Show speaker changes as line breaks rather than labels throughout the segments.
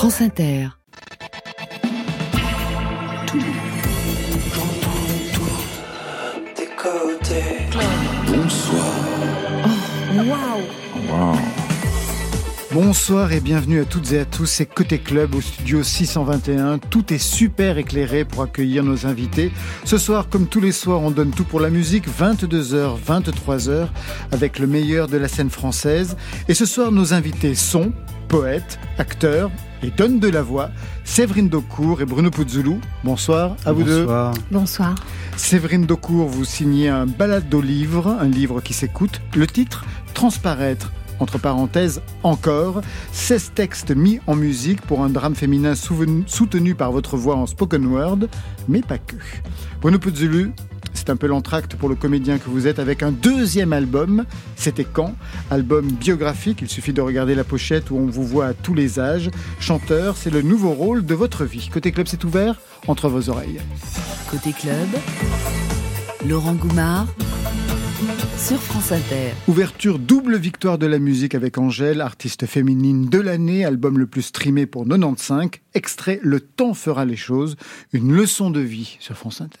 France Inter.
Bonsoir.
Waouh
Bonsoir et bienvenue à toutes et à tous, c'est Côté Club au studio 621. Tout est super éclairé pour accueillir nos invités. Ce soir, comme tous les soirs, on donne tout pour la musique, 22h, 23h, avec le meilleur de la scène française. Et ce soir, nos invités sont poètes, acteurs et donnent de la voix. Séverine Daucourt et Bruno Puzzoulou. Bonsoir à vous deux.
Bonsoir.
Séverine Daucourt, vous signez un balade au livre, un livre qui s'écoute. Le titre, Transparaître entre parenthèses, encore, 16 textes mis en musique pour un drame féminin soutenu par votre voix en spoken word, mais pas que. Bruno Puzzulu, c'est un peu l'entracte pour le comédien que vous êtes avec un deuxième album. C'était quand? Album biographique, il suffit de regarder la pochette où on vous voit à tous les âges. Chanteur, c'est le nouveau rôle de votre vie. Côté club, c'est ouvert entre vos oreilles.
Côté club, Laurent Goumard sur France Inter.
Ouverture double victoire de la musique avec Angèle, artiste féminine de l'année, album le plus streamé pour 95. Extrait Le temps fera les choses, une leçon de vie sur France Inter.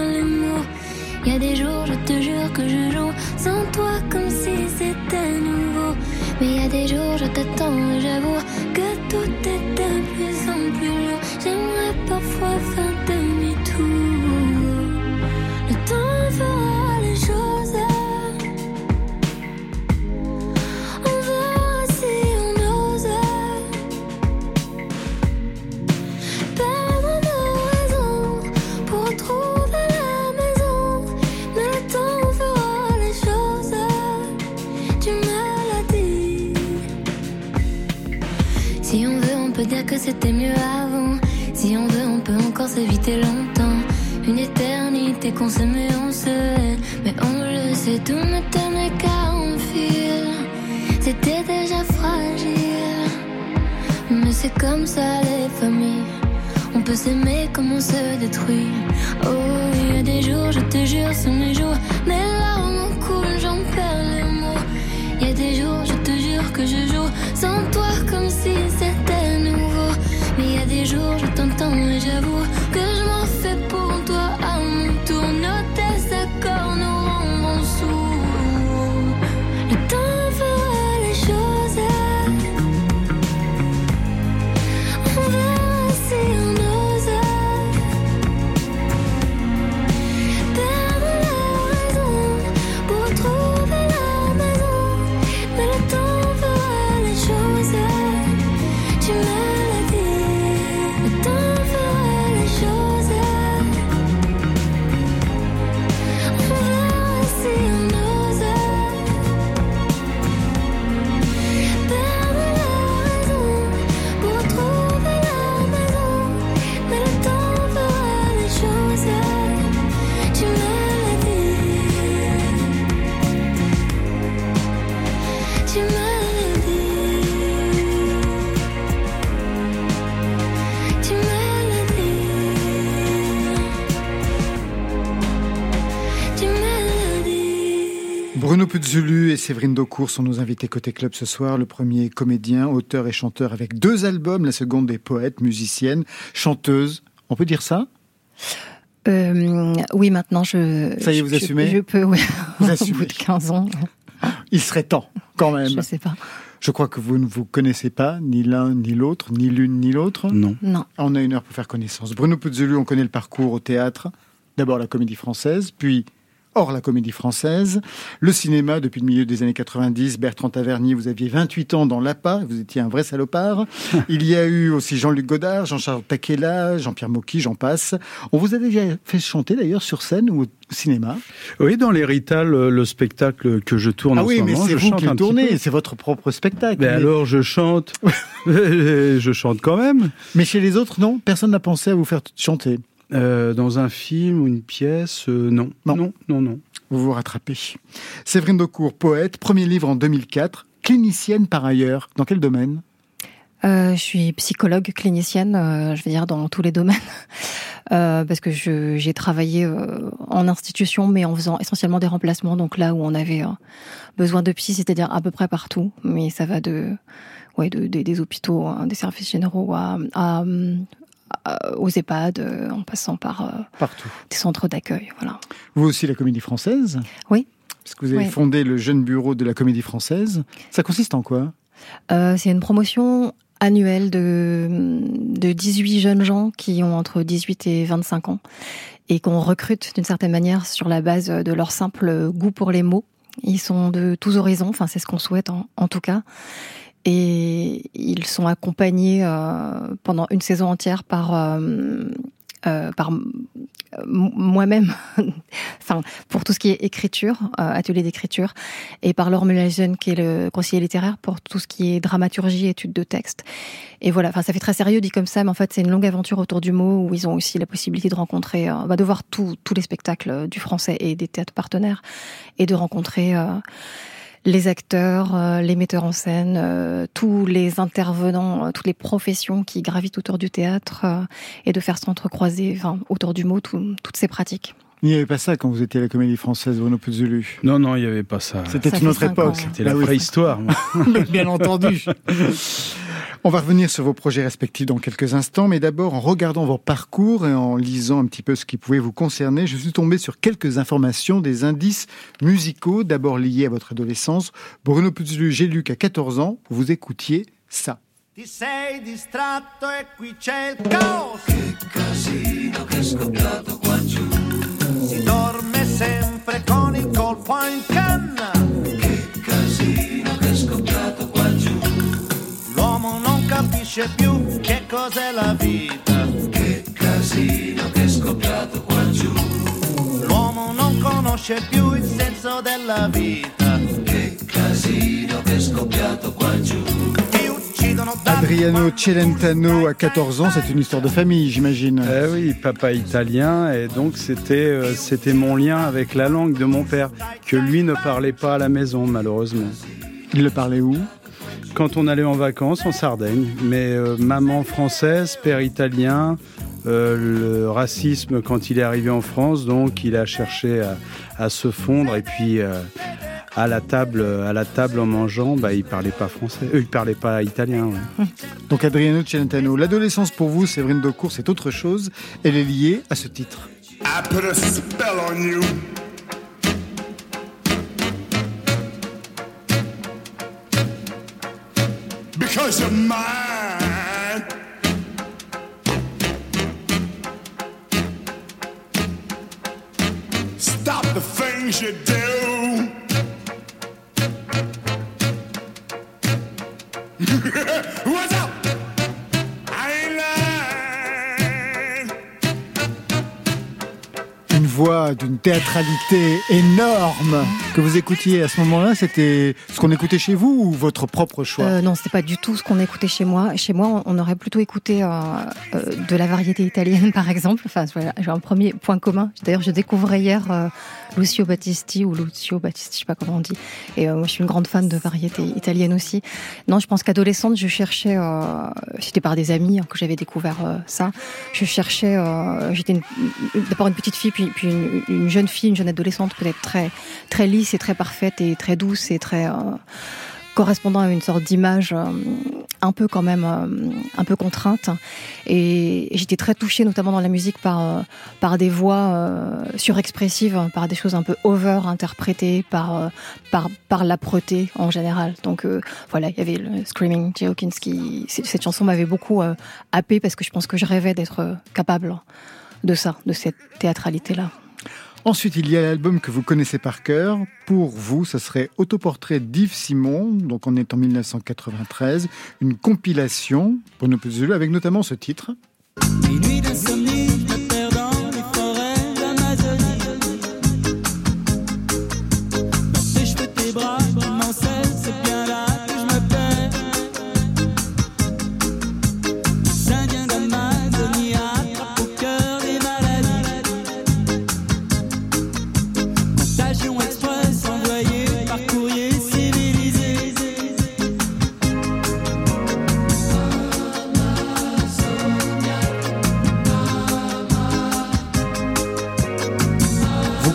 y a des jours, je te jure que je joue sans toi comme si c'était nouveau. Mais il y a des jours, je t'attends et j'avoue que tout est de plus en plus lourd. J'aimerais parfois faire c'était mieux avant. Si on veut, on peut encore s'éviter longtemps. Une éternité qu'on s'aimait, on se hait. Mais on le sait, tout ne tenait qu'à un fil. C'était déjà fragile. Mais c'est comme ça les familles. On peut s'aimer comme on se détruit. Oh, il y a des jours, je te jure, c'est mes jours. Mais là, on coule, j'en perds les mots. Il y a des jours, je te jure que je joue sans toi comme si c'était il y a des jours, je t'entends et j'avoue que je m'en
Bruno Puzzulu et Séverine Daucourt sont nos invités côté club ce soir. Le premier comédien, auteur et chanteur avec deux albums. La seconde est poète, musicienne, chanteuse. On peut dire ça?
Euh, Oui, maintenant je.
Ça y est, vous assumez?
Je peux, oui.
Vous assumez.
Au bout de 15 ans.
Il serait temps, quand même.
Je ne sais pas.
Je crois que vous ne vous connaissez pas, ni l'un ni l'autre, ni l'une ni l'autre.
Non.
Non.
On a une heure pour faire connaissance. Bruno Puzzulu, on connaît le parcours au théâtre. D'abord la comédie française, puis hors la comédie française. Le cinéma, depuis le milieu des années 90, Bertrand Tavernier, vous aviez 28 ans dans l'APA, vous étiez un vrai salopard. Il y a eu aussi Jean-Luc Godard, Jean-Charles Taquella, Jean-Pierre Mocky, j'en passe. On vous a déjà fait chanter d'ailleurs sur scène ou au cinéma?
Oui, dans l'héritage, le, spectacle que je tourne
ah
en
oui,
ce
mais
moment.
c'est
je
vous
chante
qui le
un
tournez, c'est votre propre spectacle.
Mais
Mais-
alors, je chante. je chante quand même.
mais chez les autres, non Personne n'a pensé à vous faire chanter.
Euh, dans un film ou une pièce, euh, non.
Non.
non. Non, non.
Vous vous rattrapez. Séverine Daucourt, poète, premier livre en 2004, clinicienne par ailleurs. Dans quel domaine?
Euh, je suis psychologue clinicienne, euh, je veux dire dans tous les domaines, Euh, parce que j'ai travaillé euh, en institution, mais en faisant essentiellement des remplacements. Donc là où on avait euh, besoin de psy, c'est-à-dire à peu près partout, mais ça va de, ouais, de- des- des hôpitaux, hein, des services généraux à, à, à- aux EHPAD, euh, en passant par euh,
Partout.
des centres d'accueil. Voilà.
Vous aussi, la comédie française
Oui.
Parce que vous avez
Oui.
fondé le jeune bureau de la comédie française. Ça consiste en quoi?
Euh, c'est une promotion annuelle de, de 18 jeunes gens qui ont entre 18 et 25 ans et qu'on recrute d'une certaine manière sur la base de leur simple goût pour les mots. Ils sont de tous horizons, enfin c'est ce qu'on souhaite en, en tout cas. Et ils sont accompagnés euh, pendant une saison entière par, euh, euh, par m- moi-même, enfin pour tout ce qui est écriture, euh, atelier d'écriture, et par Laure Mulaisen qui est le conseiller littéraire pour tout ce qui est dramaturgie, études de texte. Et voilà, enfin ça fait très sérieux dit comme ça, mais en fait c'est une longue aventure autour du mot où ils ont aussi la possibilité de rencontrer, euh, bah, de voir tous les spectacles du français et des théâtres partenaires et de rencontrer euh, les acteurs, euh, les metteurs en scène, euh, tous les intervenants, euh, toutes les professions qui gravitent autour du théâtre et de faire s'entrecroiser enfin, autour du mot tout- toutes ces pratiques.
Il n'y avait pas ça quand vous étiez à la comédie française, Bruno Puzzulu.
Non, non, il n'y avait pas ça.
C'était une autre époque.
C'était la moi.
Mais bien entendu. On va revenir sur vos projets respectifs dans quelques instants, mais d'abord en regardant vos parcours et en lisant un petit peu ce qui pouvait vous concerner, je suis tombé sur quelques informations, des indices musicaux, d'abord liés à votre adolescence. Bruno Puzzulu, j'ai lu qu'à 14 ans, vous écoutiez ça.
Ti sei distratto e qui c'è il caos. Che casino che è scoppiato qua giù. Si dorme sempre con il colpo in canna. Che casino che è scoppiato qua giù. L'uomo non capisce più che cos'è la vita. Che casino che è scoppiato qua giù. L'uomo non conosce più il senso della vita. Che casino che è scoppiato qua giù.
Adriano Celentano à 14 ans, c'est une histoire de famille, j'imagine.
Eh oui, papa italien, et donc c'était euh, c'était mon lien avec la langue de mon père, que lui ne parlait pas à la maison, malheureusement.
Il le parlait où?
Quand on allait en vacances en Sardaigne, mais euh, maman française, père italien, euh, le racisme quand il est arrivé en France, donc il a cherché à, à se fondre, et puis euh, à la table, à la table en mangeant, bah, il parlait pas français, euh, il parlait pas italien. ouais.
Donc Adriano Celentano, l'adolescence pour vous, Séverine Daucourt, c'est autre chose. Elle est liée à ce titre.
I put a spell on you. Because you're mine.
Une voix d'une théâtralité énorme que vous écoutiez à ce moment-là, c'était ce qu'on écoutait chez vous ou votre propre choix?
Euh, non, c'était pas du tout ce qu'on écoutait chez moi. Chez moi, on aurait plutôt écouté euh, euh, de la variété italienne, par exemple. Enfin, voilà, j'ai un premier point commun. D'ailleurs, je découvrais hier euh, Lucio Battisti ou Lucio Battisti, je sais pas comment on dit. Et moi, je suis une grande fan de variété italienne aussi. Non, je pense qu'adolescente, je cherchais. C'était par des amis hein, que j'avais découvert ça. Je cherchais. J'étais d'abord une petite fille, puis, une, une jeune fille, une jeune adolescente, peut-être très très lisse et très parfaite et très douce et très euh, correspondant à une sorte d'image euh, un peu quand même euh, un peu contrainte. Et j'étais très touchée notamment dans la musique par par des voix surexpressives par des choses un peu over interprétées par par par l'âpreté en général. Donc voilà il y avait le Screaming Jay Hawkins qui cette chanson m'avait beaucoup happée parce que je pense que je rêvais d'être capable de ça de cette théâtralité là
Ensuite, il y a l'album que vous connaissez par cœur. Pour vous, ce serait Autoportrait d'Yves Simon, donc on est en 1993, une compilation pour nos petits avec notamment ce titre.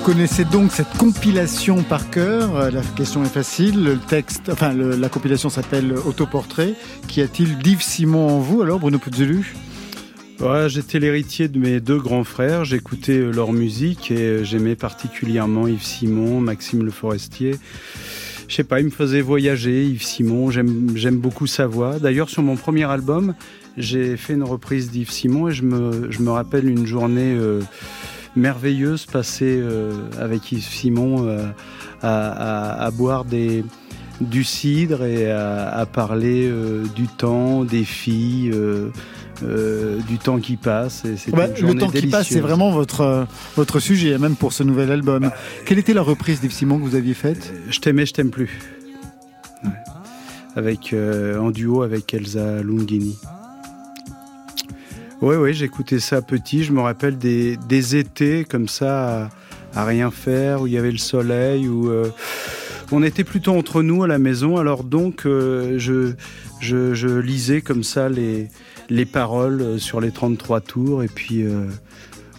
Connaissez donc cette compilation par cœur. Euh, La question est facile. Le texte, enfin, la compilation s'appelle Autoportrait. Qu'y a-t-il d'Yves Simon en vous alors, Bruno Puzzelu
Ouais, J'étais l'héritier de mes deux grands frères, j'écoutais euh, leur musique et euh, j'aimais particulièrement Yves Simon, Maxime Le Forestier. Je sais pas, il me faisait voyager, Yves Simon, j'aime beaucoup sa voix. D'ailleurs, sur mon premier album, j'ai fait une reprise d'Yves Simon et je me, rappelle une journée merveilleuse passée euh, avec Yves Simon euh, à, à- à boire des, du cidre et à, à parler euh, du temps, des filles, euh, euh, du temps qui passe. Et c'était
Bah, Le temps qui passe, c'est vraiment votre, votre sujet, même pour ce nouvel album. Quelle était la reprise d'Yves Simon que vous aviez faite?
Je t'aimais, je t'aime plus. Ouais. Avec, en duo avec Elsa Lungini. Oui, oui, j'écoutais ça petit. Je me rappelle des, étés comme ça, à, rien faire, où il y avait le soleil, où euh, on était plutôt entre nous à la maison. Alors donc, euh, je, je, lisais comme ça les, les paroles euh, sur les 33 tours. Et puis,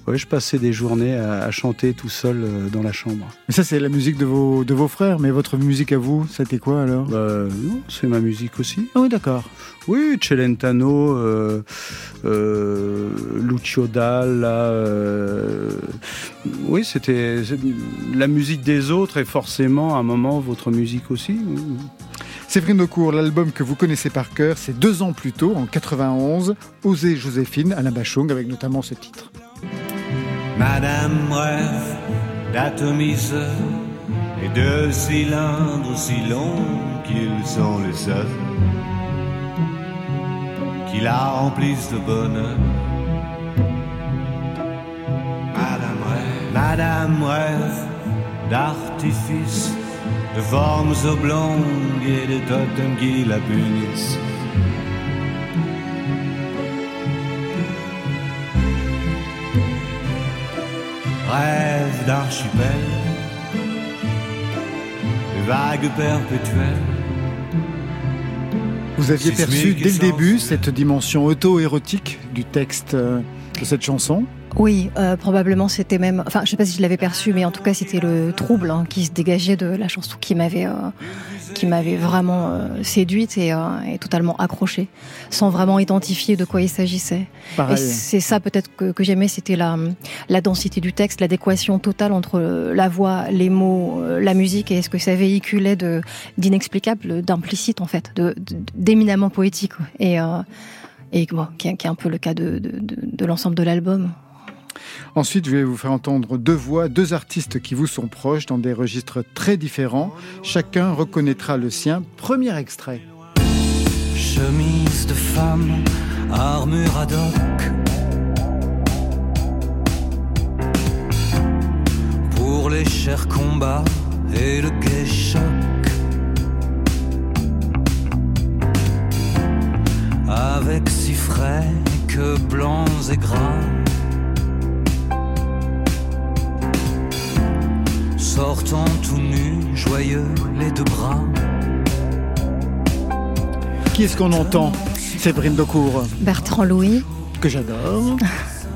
ouais, je passais des journées à, à chanter tout seul euh, dans la chambre.
Mais ça, c'est la musique de vos, de vos frères, mais votre musique à vous, c'était quoi alors?
Bah, non, c'est ma musique aussi.
Ah oui, d'accord.
Oui, Celentano, euh, euh, Lucio Dalla. oui, c'était la musique des autres et forcément à un moment votre musique aussi.
Séverine Aucourt, l'album que vous connaissez par cœur, c'est deux ans plus tôt, en 91, Oser Joséphine, Alain Bachung, avec notamment ce titre.
Madame rêve d'atomiseurs et de cylindres aussi longs qu'ils sont les seuls qui la remplissent de bonheur. Madame rêve, Madame rêve d'artifices, de formes oblongues et de totems qui la punissent. Rêve d'archipel, de vagues perpétuelles.
Vous aviez perçu dès le début cette dimension auto-érotique du texte euh, de cette chanson
Oui, euh, probablement c'était même. Enfin, je sais pas si je l'avais perçu, mais en tout cas c'était le trouble hein, qui se dégageait de la chanson qui m'avait, euh, qui m'avait vraiment euh, séduite et, euh, et totalement accrochée, sans vraiment identifier de quoi il s'agissait. Et c'est ça peut-être que, que j'aimais, c'était la, la densité du texte, l'adéquation totale entre euh, la voix, les mots, euh, la musique et ce que ça véhiculait de d'inexplicable, d'implicite en fait, de de- d'éminemment poétique et euh, et bon, qui, est, qui est un peu le cas de, de, de, de l'ensemble de l'album.
Ensuite, je vais vous faire entendre deux voix, deux artistes qui vous sont proches dans des registres très différents. Chacun reconnaîtra le sien. Premier extrait.
Chemise de femme, armure ad hoc. Pour les chers combats et le gai. Avec si frais que blancs et gras. Sortant tout nu, joyeux, les deux bras.
Qui est-ce qu'on entend? Séverine Decour,
Bertrand Louis,
que j'adore.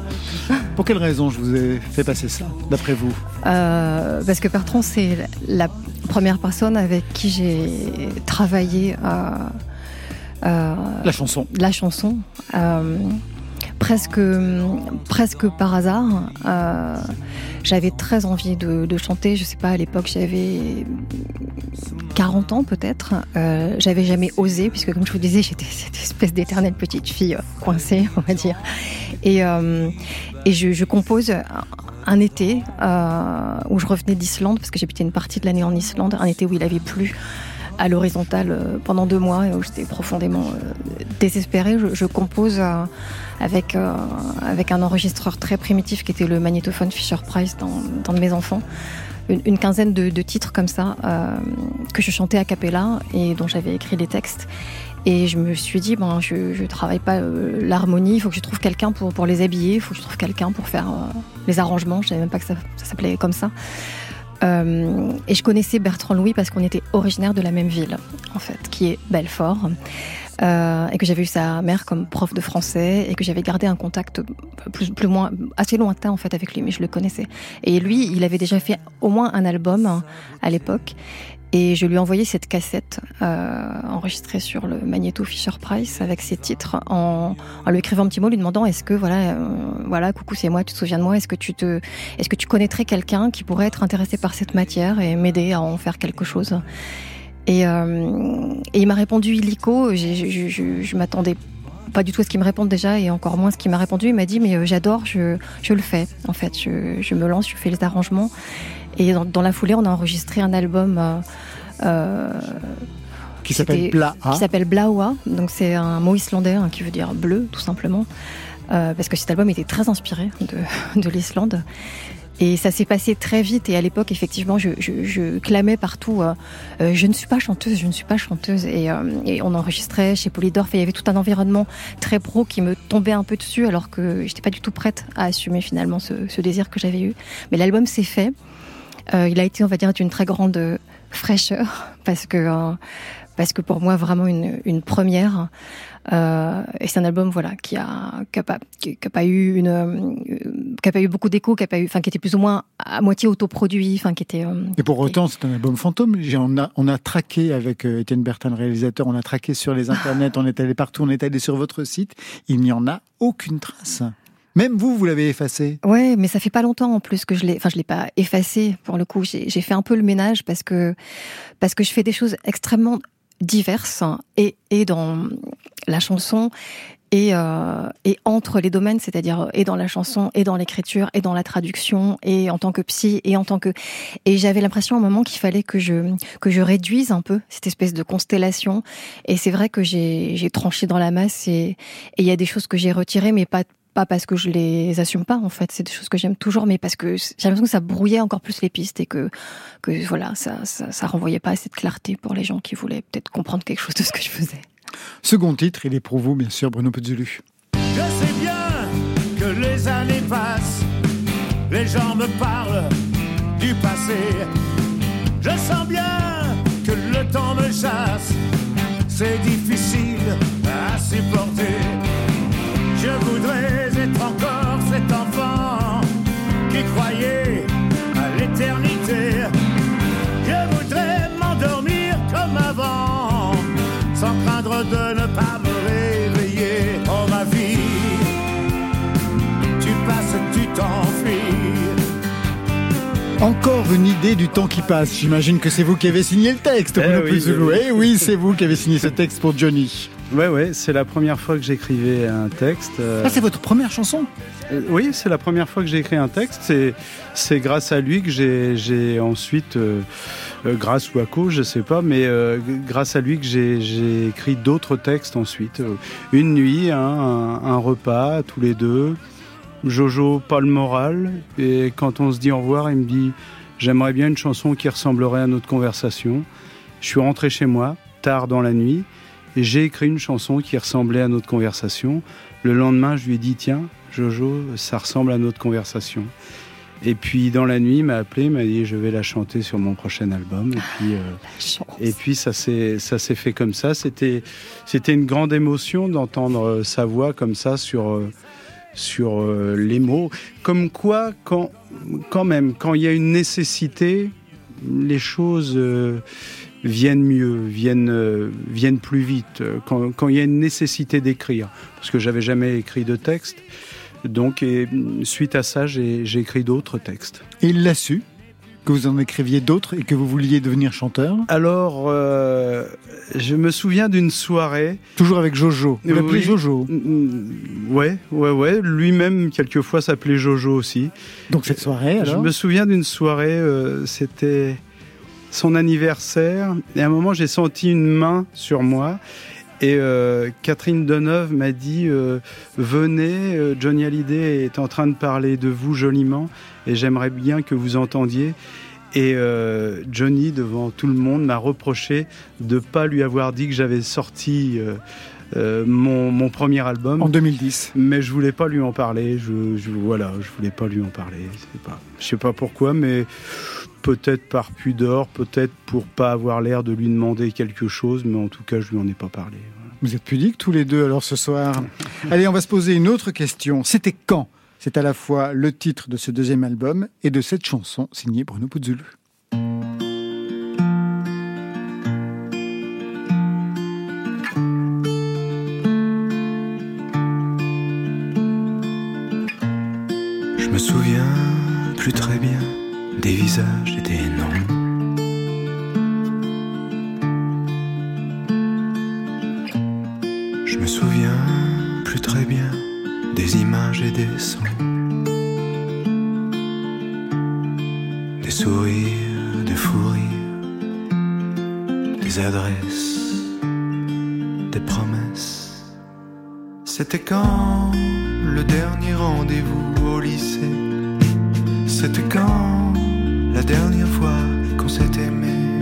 Pour quelle raison je vous ai fait passer ça, d'après vous?
Euh, parce que Bertrand c'est la première personne avec qui j'ai travaillé euh, euh,
La chanson.
la chanson. Presque, presque par hasard. Euh, j'avais très envie de, chanter. Je sais pas, à l'époque, j'avais 40 ans peut-être. Euh, j'avais jamais osé, puisque comme je vous disais, j'étais cette espèce d'éternelle petite fille euh, coincée, on va dire. Et, et je, compose un été où je revenais d'Islande, parce que j'habitais une partie de l'année en Islande, un été où il avait plu à l'horizontale euh, pendant deux mois où j'étais profondément euh, désespérée. Je, compose euh, avec, avec un enregistreur très primitif qui était le magnétophone Fisher-Price dans de mes enfants. Une, quinzaine de, titres comme ça que je chantais a cappella et dont j'avais écrit les textes. Et je me suis dit, ben, je ne travaille pas l'harmonie, il faut que je trouve quelqu'un pour, pour les habiller, il faut que je trouve quelqu'un pour faire les arrangements. Je savais même pas que ça s'appelait comme ça. Euh, et je connaissais Bertrand Louis parce qu'on était originaire de la même ville, en fait, qui est Belfort. Euh, et que j'avais eu sa mère comme prof de français et que j'avais gardé un contact plus, plus moins assez lointain en fait avec lui, mais je le connaissais. Et lui, il avait déjà fait au moins un album à l'époque. Et je lui ai envoyé cette cassette euh, enregistrée sur le magnéto Fisher Price avec ses titres en, en lui écrivant un petit mot, lui demandant est-ce que voilà, euh, voilà, coucou c'est moi, tu te souviens de moi, est-ce que tu te, est-ce que tu connaîtrais quelqu'un qui pourrait être intéressé par cette matière et m'aider à en faire quelque chose? Et, euh, et il m'a répondu illico. je m'attendais pas du tout à ce qu'il me réponde déjà et encore moins ce qu'il m'a répondu. Il m'a dit mais euh, j'adore, je, je le fais. En fait, je, je me lance, je fais les arrangements. Et dans, dans la foulée, on a enregistré un album. euh, euh,
Qui s'appelle
qui Blaua. Donc c'est un mot islandais hein, qui veut dire bleu, tout simplement. Euh, parce que cet album était très inspiré de, de l'Islande. Et ça s'est passé très vite. Et à l'époque, effectivement, je, je, je clamais partout euh, euh, Je ne suis pas chanteuse, je ne suis pas chanteuse. Et, euh, et on enregistrait chez Polydorf. Et il y avait tout un environnement très pro qui me tombait un peu dessus, alors que j'étais pas du tout prête à assumer finalement ce, ce désir que j'avais eu. Mais l'album s'est fait. Euh, il a été, on va dire, d'une très grande euh, fraîcheur. Parce que. euh, parce que pour moi vraiment une, une première euh, et c'est un album voilà qui a qui a pas qui, qui a pas eu une qui a pas eu beaucoup d'écho qui a pas eu enfin qui était plus ou moins à moitié autoproduit enfin qui était
Et pour autant, c'est un album fantôme. On a, on a traqué avec Étienne Bertin, le réalisateur, on a traqué sur les internets, on est allé partout, on est allé sur votre site. Il n'y en a aucune trace. Même vous, vous l'avez effacé.
Ouais, mais ça fait pas longtemps en plus que je l'ai. Enfin, je l'ai pas effacé pour le coup. J'ai fait un peu le ménage parce que parce que je fais des choses extrêmement diverses et et dans la chanson et euh, et entre les domaines, c'est-à-dire et dans la chanson et dans l'écriture et dans la traduction et en tant que psy et en tant que et j'avais l'impression à un moment qu'il fallait que je que je réduise un peu cette espèce de constellation et c'est vrai que j'ai j'ai tranché dans la masse et et il y a des choses que j'ai retirées mais pas pas parce que je les assume pas en fait, c'est des choses que j'aime toujours, mais parce que j'ai l'impression que ça brouillait encore plus les pistes et que que voilà, ça, ça ça renvoyait pas assez de clarté pour les gens qui voulaient peut-être comprendre quelque chose de ce que je faisais.
Second titre, il est pour vous, bien sûr, Bruno Pezzulu.
Je sais bien que les années passent, les gens me parlent du passé. Je sens bien que le temps me chasse, c'est difficile à supporter. Croyait à l'éternité. Je voudrais m'endormir comme avant, sans craindre de ne
Encore une idée du temps qui passe. J'imagine que c'est vous qui avez signé le texte,
Eh
Bruno
oui.
Eh oui, c'est vous qui avez signé ce texte pour Johnny.
Ouais, ouais, c'est la première fois que j'écrivais un texte. euh,
Ah, c'est votre première chanson?
Euh, Oui, c'est la première fois que j'ai écrit un texte. C'est, c'est grâce à lui que j'ai, j'ai ensuite, euh, grâce ou à cause, je sais pas, mais grâce à lui que j'ai, écrit d'autres textes ensuite. Une nuit, hein, un, un repas, tous les deux. Jojo, pas le moral. Et quand on se dit au revoir, il me dit J'aimerais bien une chanson qui ressemblerait à notre conversation. Je suis rentré chez moi, tard dans la nuit, et j'ai écrit une chanson qui ressemblait à notre conversation. Le lendemain, je lui ai dit Tiens, Jojo, ça ressemble à notre conversation. Et puis dans la nuit, il m'a appelé, il m'a dit je vais la chanter sur mon prochain album. Et puis, euh, et puis ça s'est ça s'est fait comme ça. C'était c'était une grande émotion d'entendre sa voix comme ça sur euh, sur euh, les mots. Comme quoi, quand quand même, quand il y a une nécessité, les choses euh, viennent mieux, viennent euh, viennent plus vite. Quand quand il y a une nécessité d'écrire, parce que j'avais jamais écrit de texte. Donc, et, suite à ça, j'ai écrit d'autres textes.
Il l'a su? Que vous en écriviez d'autres et que vous vouliez devenir chanteur
Alors, euh, je me souviens d'une soirée.
Toujours avec Jojo. Vous l'appelez
Oui.
Jojo.
Mm, Ouais, ouais, ouais. Lui-même, quelquefois, s'appelait Jojo aussi.
Donc cette soirée,
Je
alors
me souviens d'une soirée, euh, c'était son anniversaire, et à un moment j'ai senti une main sur moi, et euh, Catherine Deneuve m'a dit euh, Venez, euh, Johnny Hallyday est en train de parler de vous joliment, et j'aimerais bien que vous entendiez. Et euh, Johnny, devant tout le monde, m'a reproché de pas lui avoir dit que j'avais sorti mon, mon premier album.
En 2010.
Mais je voulais pas lui en parler. Je, je- voilà, je voulais pas lui en parler. Pas, je sais pas pourquoi, mais peut-être par pudeur, peut-être pour pas avoir l'air de lui demander quelque chose, mais en tout cas, je lui en ai pas parlé. voilà.
Vous êtes pudiques tous les deux alors ce soir. Allez, on va se poser une autre question. C'était quand? C'est à la fois le titre de ce deuxième album et de cette chanson signée Bruno Puzzulu.
Des visages des noms. Je me souviens plus très bien des images et des sons. Des sourires, des fous rires, des adresses, des promesses. C'était quand le dernier rendez-vous au lycée? C'était quand la dernière fois qu'on s'est aimé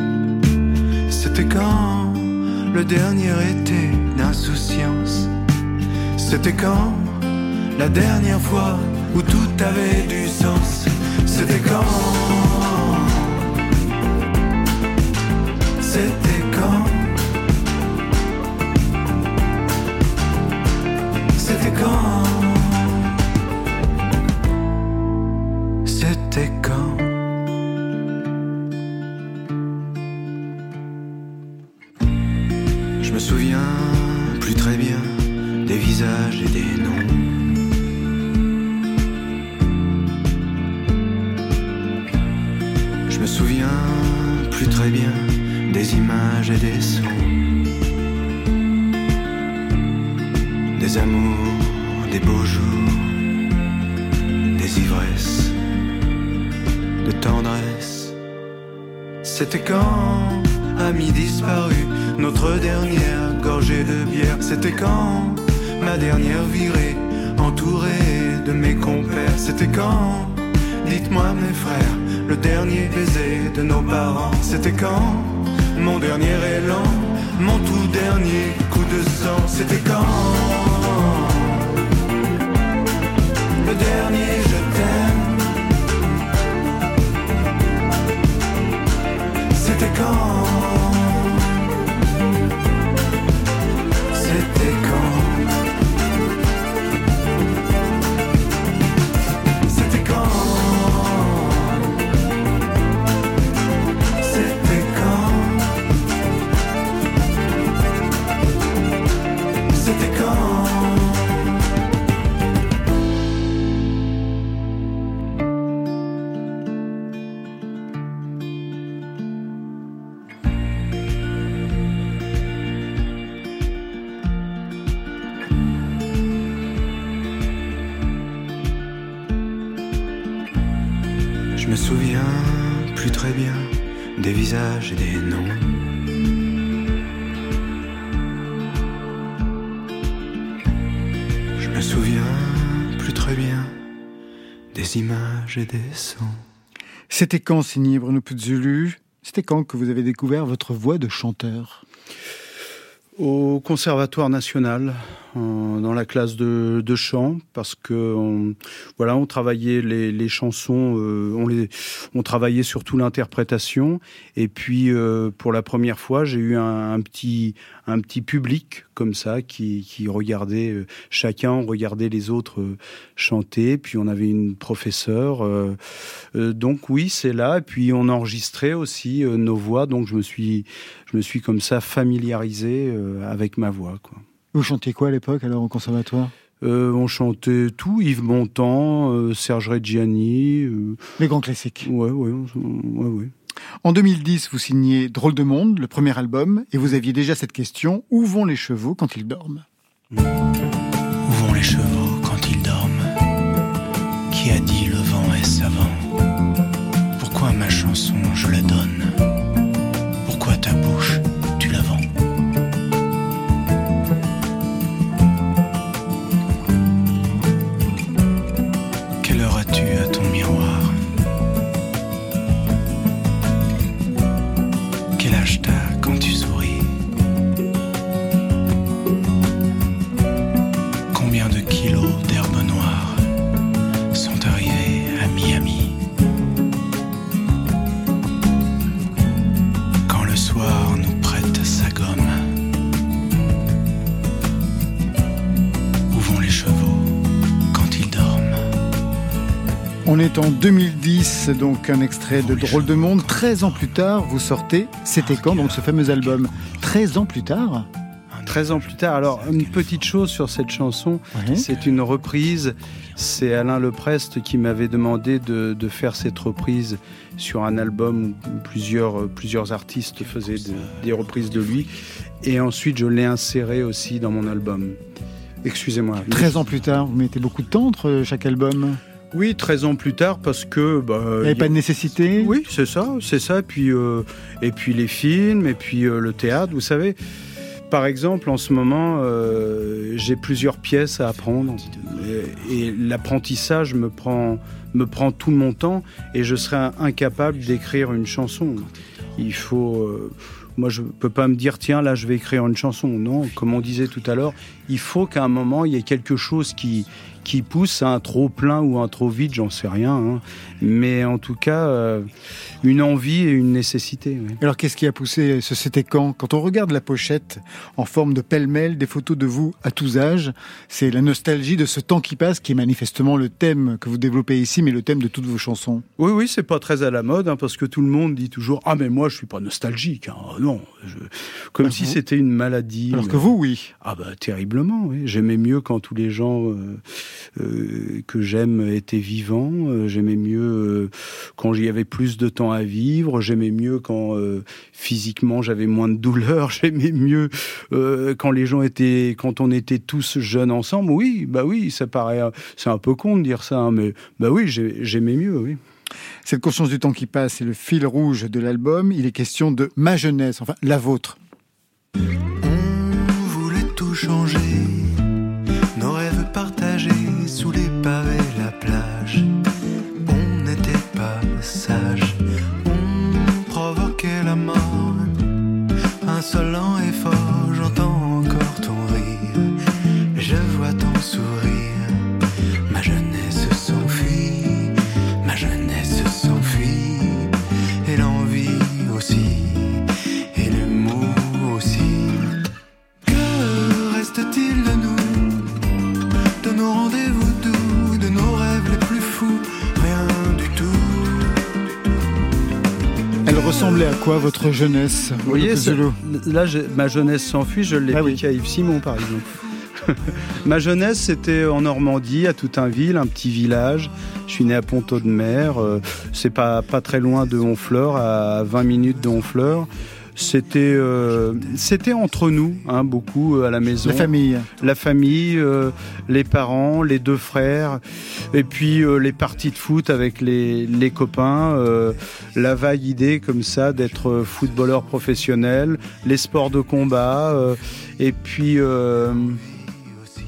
C'était quand le dernier été d'insouciance. C'était quand la dernière fois où tout avait du sens. C'était quand images et des sons. C'était quand
signé Bruno Puzzulu C'était quand que vous avez découvert votre voix de chanteur?
Au Conservatoire national, dans la classe de, de chant, parce que on, voilà, on travaillait les, les chansons, euh, on les, on travaillait surtout l'interprétation, et puis euh, pour la première fois, j'ai eu un, petit, un petit public comme ça qui, qui regardait euh, chacun, regardait les autres euh, chanter, puis on avait une professeure, euh, donc oui, c'est là, et puis on enregistrait aussi nos voix, donc je me suis, je me suis comme ça familiarisé avec ma voix, quoi.
Vous chantiez quoi à l'époque alors au conservatoire?
Euh, on chantait tout, Yves Montand, euh, Serge Reggiani. euh,
Les grands classiques.
ouais, ouais, on- ouais, ouais.
En 2010, vous signez Drôle de monde, le premier album, et vous aviez déjà cette question où vont les chevaux quand ils dorment?
Où vont les chevaux quand ils dorment? Qui a dit le vent est savant? Pourquoi ma chanson je la donne?
On est en 2010, donc un extrait de Drôle de monde. 13 ans plus tard, vous sortez C'était quand, donc ce fameux album? 13 ans plus tard?
13 ans plus tard, alors une petite chose sur cette chanson, c'est une reprise. C'est Alain Leprest qui m'avait demandé de, de faire cette reprise sur un album où plusieurs, plusieurs artistes faisaient de- des reprises de lui. Et ensuite, je l'ai inséré aussi dans mon album. Excusez-moi.
13 ans plus tard, vous mettez beaucoup de temps entre chaque album?
Oui, 13 ans plus tard, parce que... Bah,
Il n'y avait
y
pas de nécessité?
Oui, c'est ça, c'est ça. Et puis, euh, et puis les films, et puis euh, le théâtre, vous savez. Par exemple, en ce moment, euh, j'ai plusieurs pièces à apprendre. Et, et l'apprentissage me prend, me prend tout mon temps et je serais incapable d'écrire une chanson. Il faut. moi, je peux pas me dire, tiens, là, je vais écrire une chanson. Non, comme on disait tout à l'heure, il faut qu'à un moment, il y ait quelque chose qui, qui pousse à un trop plein ou un trop vide, j'en sais rien. hein. Mais en tout cas, euh, une envie et une nécessité. oui.
Alors qu'est-ce qui a poussé ce C'était quand Quand on regarde la pochette en forme de pêle-mêle, des photos de vous à tous âges, c'est la nostalgie de ce temps qui passe qui est manifestement le thème que vous développez ici, mais le thème de toutes vos chansons.
Oui, oui, c'est pas très à la mode, hein, parce que tout le monde dit toujours Ah, mais moi, je suis pas nostalgique. hein. Non, je- comme
Ah
si c'était une maladie.
Alors
mais-
que vous, oui.
Ah, bah, terriblement, oui. J'aimais mieux quand tous les gens euh, que j'aime étaient vivants. Euh, J'aimais mieux euh, quand j'y avait plus de temps à vivre. J'aimais mieux quand euh, physiquement j'avais moins de douleur. J'aimais mieux euh, quand les gens étaient, quand on était tous jeunes ensemble. Oui, bah oui, ça paraît, euh, c'est un peu con de dire ça, hein, mais bah oui, j'ai- j'aimais mieux, oui.
Cette conscience du temps qui passe, c'est le fil rouge de l'album. Il est question de ma jeunesse, enfin la vôtre.
On voulait tout changer,
ressemblait à quoi votre jeunesse
Vous voyez, là, ma jeunesse s'enfuit, je l'ai
Ah oui.
à Yves Simon, par exemple. ma jeunesse, c'était en Normandie, à Toutinville, un petit village. Je suis né à Ponto de Mer. euh, c'est pas, pas très loin de Honfleur, à 20 minutes de Honfleur. C'était, euh, c'était entre nous, hein, beaucoup euh, à la maison.
La famille.
La famille, euh, les parents, les deux frères, et puis euh, les parties de foot avec les, les copains, euh, la vague idée comme ça d'être footballeur professionnel, les sports de combat, euh, et puis euh,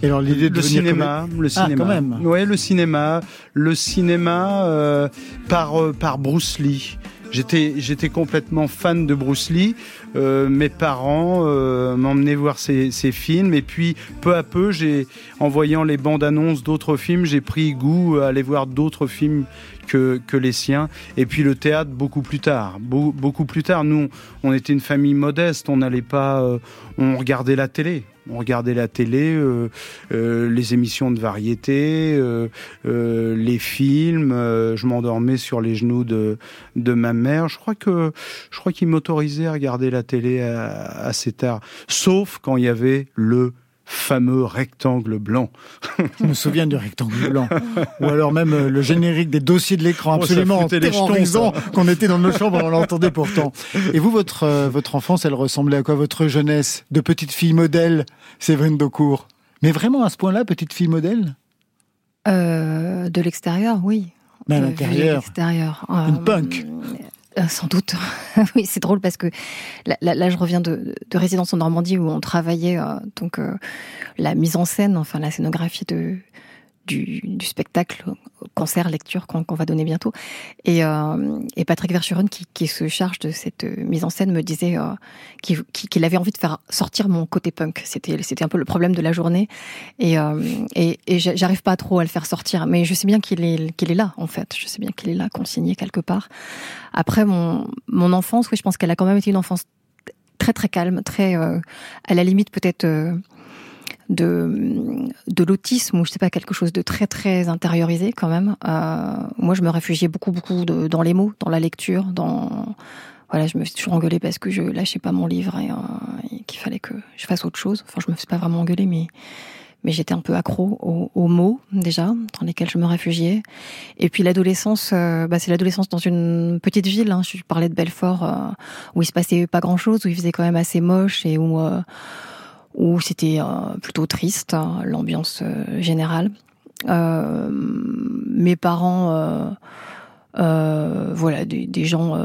Et alors l'idée de
le cinéma, le
Ah,
cinéma.
quand même.
Ouais, le cinéma, le cinéma euh, par euh, par Bruce Lee. J'étais j'étais complètement fan de Bruce Lee. Euh, mes parents euh, m'emmenaient voir ces, ces films et puis peu à peu, j'ai en voyant les bandes annonces d'autres films, j'ai pris goût à aller voir d'autres films que, que les siens. Et puis le théâtre beaucoup plus tard. Beau- beaucoup plus tard, nous, on était une famille modeste. On n'allait pas, euh, on regardait la télé. On regardait la télé, euh, euh, les émissions de variété, euh, euh, les films. euh, je m'endormais sur les genoux de, de ma mère. Je crois que je crois qu'il m'autorisait à regarder la télé assez tard, sauf quand il y avait le fameux rectangle blanc.
Je me souviens du rectangle blanc. Ou alors même euh, le générique des dossiers de l'écran
Oh,
absolument
ça.
qu'on était dans nos chambres, on l'entendait pourtant. Et vous, votre, euh, votre enfance, elle ressemblait à quoi? Votre jeunesse de petite fille modèle, Séverine Daucourt? Mais vraiment à ce point-là, petite fille modèle?
Euh, de l'extérieur, oui.
Mais à l'intérieur,
l'extérieur.
une
Euh,
punk.
Euh, sans doute. oui, c'est drôle parce que là, là- je reviens de, de résidence en Normandie où on travaillait euh, donc euh, la mise en scène, enfin la scénographie de du, du spectacle, concert, lecture qu'on qu'on va donner bientôt. Et, euh, et Patrick Verschuren, qui, qui se charge de cette euh, mise en scène, me disait euh, qu'il qu'il avait envie de faire sortir mon côté punk. C'était c'était un peu le problème de la journée. Et, euh, et, et j'a- j'arrive pas trop à le faire sortir. Mais je sais bien qu'il est, qu'il est là, en fait. Je sais bien qu'il est là, consigné quelque part. Après, mon, mon enfance, oui, je pense qu'elle a quand même été une enfance très très calme, très euh, à la limite peut-être euh, de de l'autisme ou je sais pas quelque chose de très très intériorisé quand même. Euh, moi, je me réfugiais beaucoup beaucoup de- dans les mots, dans la lecture, dans voilà, je me suis toujours engueulée parce que je lâchais pas mon livre et, euh, et qu'il fallait que je fasse autre chose. Enfin, je me suis pas vraiment engueulée, mais mais j'étais un peu accro aux, aux mots déjà dans lesquels je me réfugiais. Et puis l'adolescence, euh, bah, c'est l'adolescence dans une petite ville. Hein. Je parlais de Belfort euh, où il se passait pas grand chose, où il faisait quand même assez moche et où euh, où c'était euh, plutôt triste hein, l'ambiance euh, générale. Euh, mes parents. voilà, des, gens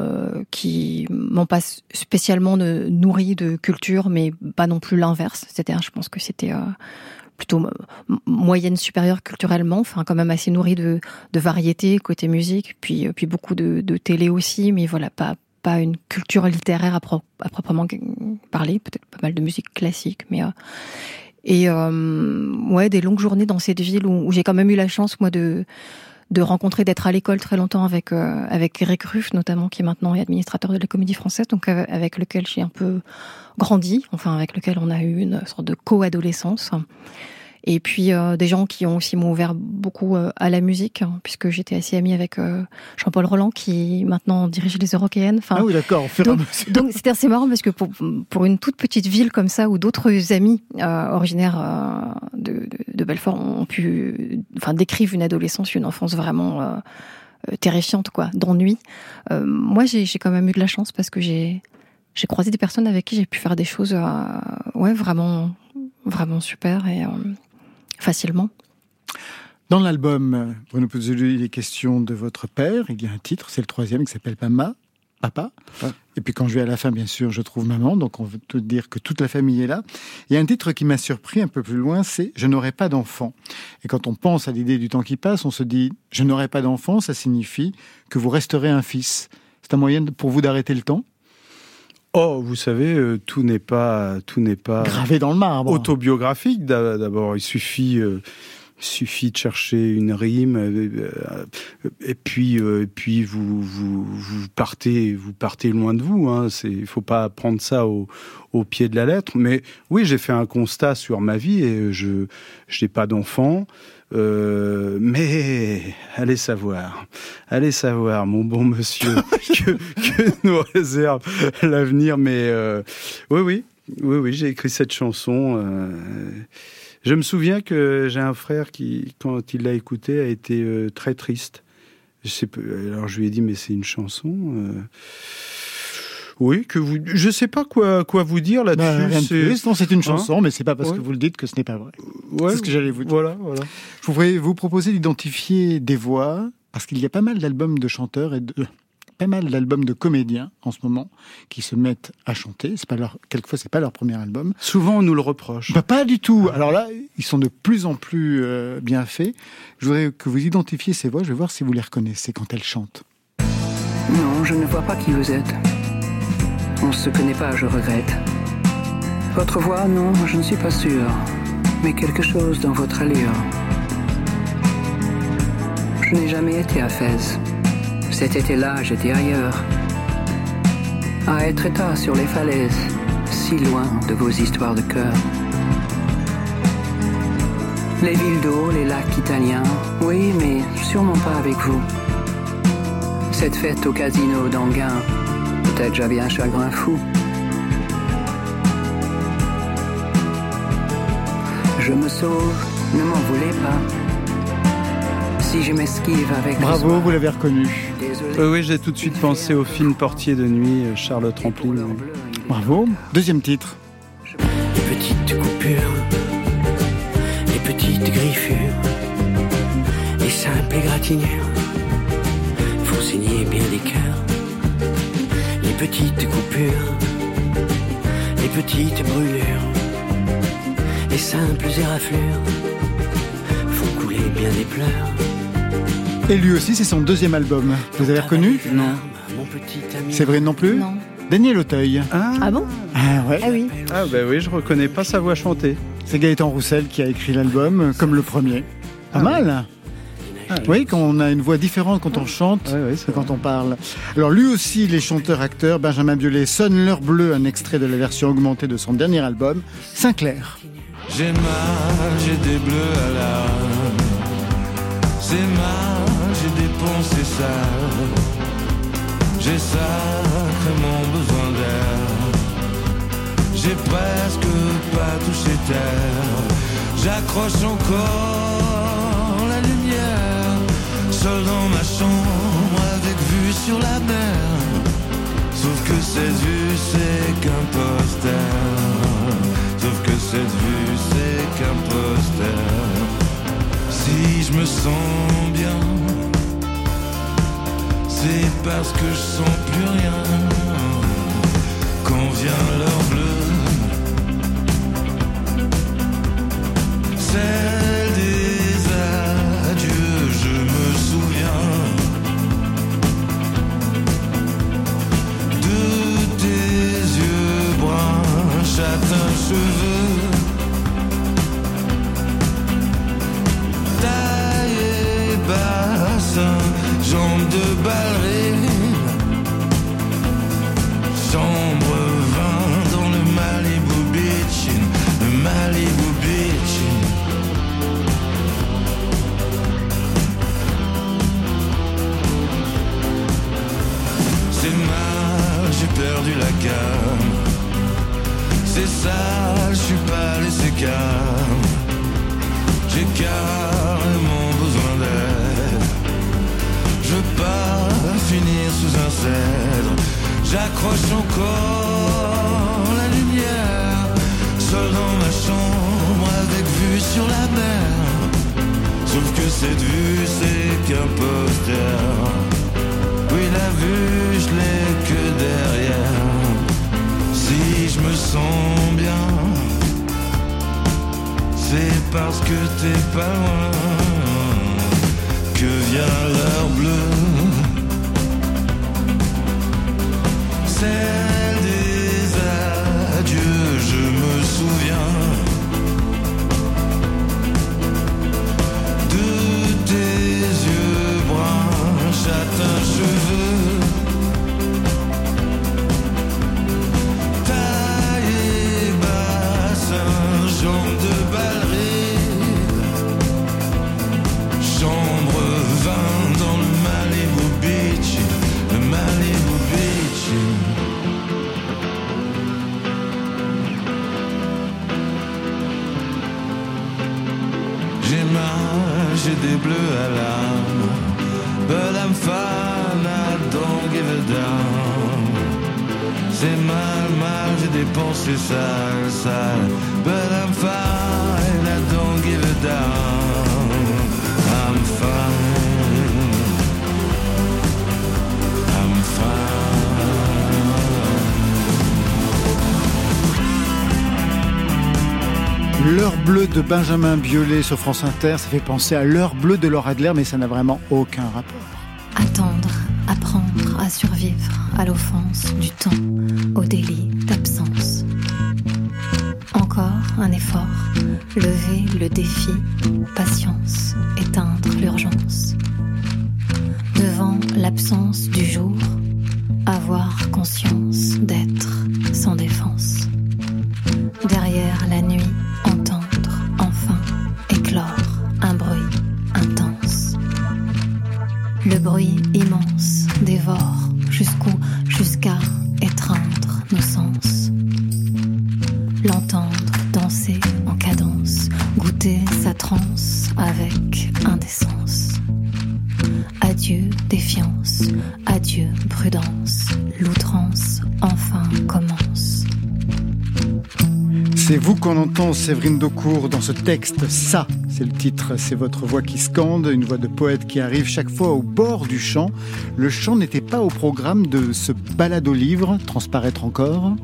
qui m'ont pas spécialement nourri de culture, mais pas non plus l'inverse. C'est-à-dire, je pense que c'était plutôt mo- moyenne supérieure culturellement, enfin quand même assez nourri de, de variété côté musique, puis puis beaucoup de télé aussi, mais voilà pas pas une culture littéraire à, pro- à proprement parler, peut-être pas mal de musique classique, mais euh, et euh, ouais des longues journées dans cette ville où, j'ai quand même eu la chance moi de de rencontrer, d'être à l'école très longtemps avec euh, avec Eric Ruff notamment, qui est maintenant administrateur de la Comédie Française, donc euh, avec lequel j'ai un peu grandi, enfin avec lequel on a eu une sorte de co-adolescence. Et puis euh, des gens qui ont aussi m'ont ouvert beaucoup euh, à la musique, hein, puisque j'étais assez amie avec euh, Jean-Paul Roland, qui maintenant dirige les. Enfin,
Ah oui, d'accord, et à
donc, c'était assez marrant parce que pour, pour une toute petite ville comme ça où d'autres amis euh, originaires euh, de, de, de Belfort ont pu, enfin décrivent une adolescence, une enfance vraiment terrifiante quoi, d'ennui. Euh, moi j'ai j'ai quand même eu de la chance parce que j'ai j'ai croisé des personnes avec qui j'ai pu faire des choses euh, ouais vraiment vraiment super et euh, facilement.
Dans l'album euh, Bruno Puzzoli, il est question de votre père. Il y a un titre, c'est le troisième, qui s'appelle Pama, Papa. Et puis quand je vais à la fin, bien sûr, je trouve Maman. Donc on veut tout dire que toute la famille est là. Il y a un titre qui m'a surpris un peu plus loin, c'est Je n'aurai pas d'enfant. Et quand on pense à l'idée du temps qui passe, on se dit Je n'aurai pas d'enfant, ça signifie que vous resterez un fils. C'est un moyen pour vous d'arrêter le temps?
Oh, vous savez, euh, tout n'est pas, tout n'est pas
Gravé dans le marbre.
autobiographique. D'a- D'abord, il suffit, euh, suffit de chercher une rime, euh, euh, et puis, euh, et puis vous, vous, vous partez, vous partez loin de vous. Hein. C'est, il faut pas prendre ça au, au pied de la lettre. Mais oui, j'ai fait un constat sur ma vie et je, je n'ai pas d'enfant. Euh, mais allez savoir, allez savoir, mon bon monsieur, que, que nous réserve l'avenir. Mais euh, oui, oui, oui, oui, j'ai écrit cette chanson. euh, je me souviens que j'ai un frère qui, quand il l'a écoutée, a été très triste. Je sais pas, alors je lui ai dit, mais c'est une chanson. Euh, oui, que vous, je sais pas quoi quoi vous dire là-dessus.
rien de
c'est-
plus. Non, c'est une chanson,
Hein
mais c'est pas parce
Ouais.
que vous le dites que ce n'est pas vrai.
Ouais,
c'est ce que j'allais vous dire.
Voilà, voilà.
Je voudrais vous proposer d'identifier des voix, parce qu'il y a pas mal d'albums de chanteurs et de, pas mal d'albums de comédiens en ce moment qui se mettent à chanter. C'est pas leur, quelquefois, c'est pas leur premier album.
Souvent, on nous le reproche.
Bah, pas du tout. Alors là, ils sont de plus en plus euh, bien faits. Je voudrais que vous identifiez ces voix. Je vais voir si vous les reconnaissez quand elles chantent.
Non, je ne vois pas qui vous êtes. On ne se pas, je regrette. Votre voix, non, je ne suis pas sûr. Mais quelque chose dans votre allure. Je n'ai jamais été à Fès. Cet été-là, j'étais ailleurs. À être état sur les falaises, si loin de vos histoires de cœur. Les villes d'eau, les lacs italiens, oui, mais sûrement pas avec vous. Cette fête au casino d'Anguin, peut-être j'avais un chagrin fou. je me sauve, ne m'en voulez pas. Si je m'esquive avec
Bravo, vous l'avez reconnu.
désolé.
Euh, oui, j'ai tout de suite pensé au film Portier de nuit, euh, Charlotte Rampling.
Bravo. Deuxième titre.
Les petites coupures, les petites griffures, les simples égratignures font saigner bien des cœurs. Les petites coupures, les petites brûlures, les simples éraflures font couler bien des pleurs.
Et lui aussi, c'est son deuxième album. Vous avez reconnu
Non. Mon petit ami.
Séverine non plus
Non.
Daniel Auteuil.
Ah,
Ah bon
Ah ouais.
Ah oui.
ah bah oui, je reconnais pas sa voix chantée.
C'est Gaëtan Roussel qui a écrit l'album, comme le premier. Pas mal Oui, quand on a une voix différente quand on chante que quand on parle. Alors lui aussi, les chanteurs-acteurs, Benjamin Biolay sonne l'heure bleue, un extrait de la version augmentée de son dernier album, Sinclair.
J'ai mal, j'ai des bleus à l'âme. C'est mal, j'ai dépensé ça. J'ai sacrément besoin d'air. J'ai presque pas touché terre. J'accroche encore. Seul dans ma chambre avec vue sur la mer. Sauf que cette vue c'est qu'un poster. Sauf que cette vue c'est qu'un poster. Si je me sens bien, c'est parce que je sens plus rien. Quand vient l'heure bleue, celle bruns, châtain cheveux. Taille et bassin, jambes de ballerine. Chambre 20 dans le Malibu Beach, le Malibu Beach. C'est mal, j'ai perdu la cam. C'est ça, je suis pas laissé calme. J'ai carrément besoin d'aide. Je veux pas finir sous un cèdre. J'accroche encore la lumière. Seul dans ma chambre avec vue sur la mer. Sauf que cette vue, c'est qu'un poster. Oui, la vue, je l'ai que derrière. Sens bien, c'est parce que t'es pas loin. Que vient l'heure bleue, celle des adieux, je me souviens. De tes yeux bruns, châtain bleus à l'âme. But I'm fine, I don't give a damn. C'est mal, mal, j'ai des pensées sales, sales. But I'm fine, I don't give a damn. I'm fine.
L'heure bleue de Benjamin Biolay sur France Inter, ça fait penser à l'heure bleue de Laura Adler, mais ça n'a vraiment aucun rapport.
Attendre, apprendre à survivre à l'offense du temps, au délit d'absence. Encore un effort, lever le défi, patience, éteindre l'urgence. Devant l'absence du jour, avoir conscience d'être sans défense. Le bruit immense dévore jusqu'où, jusqu'à étreindre nos sens. L'entendre danser en cadence, quitter sa transe avec indécence. Adieu défiance, adieu prudence, l'outrance enfin commence.
C'est vous qu'on entend, Séverine Daucourt, dans ce texte. Ça, c'est le titre, c'est votre voix qui scande, une voix de poète qui arrive chaque fois au bord du chant. Le chant n'était pas au programme de ce balado livre, transparaître encore.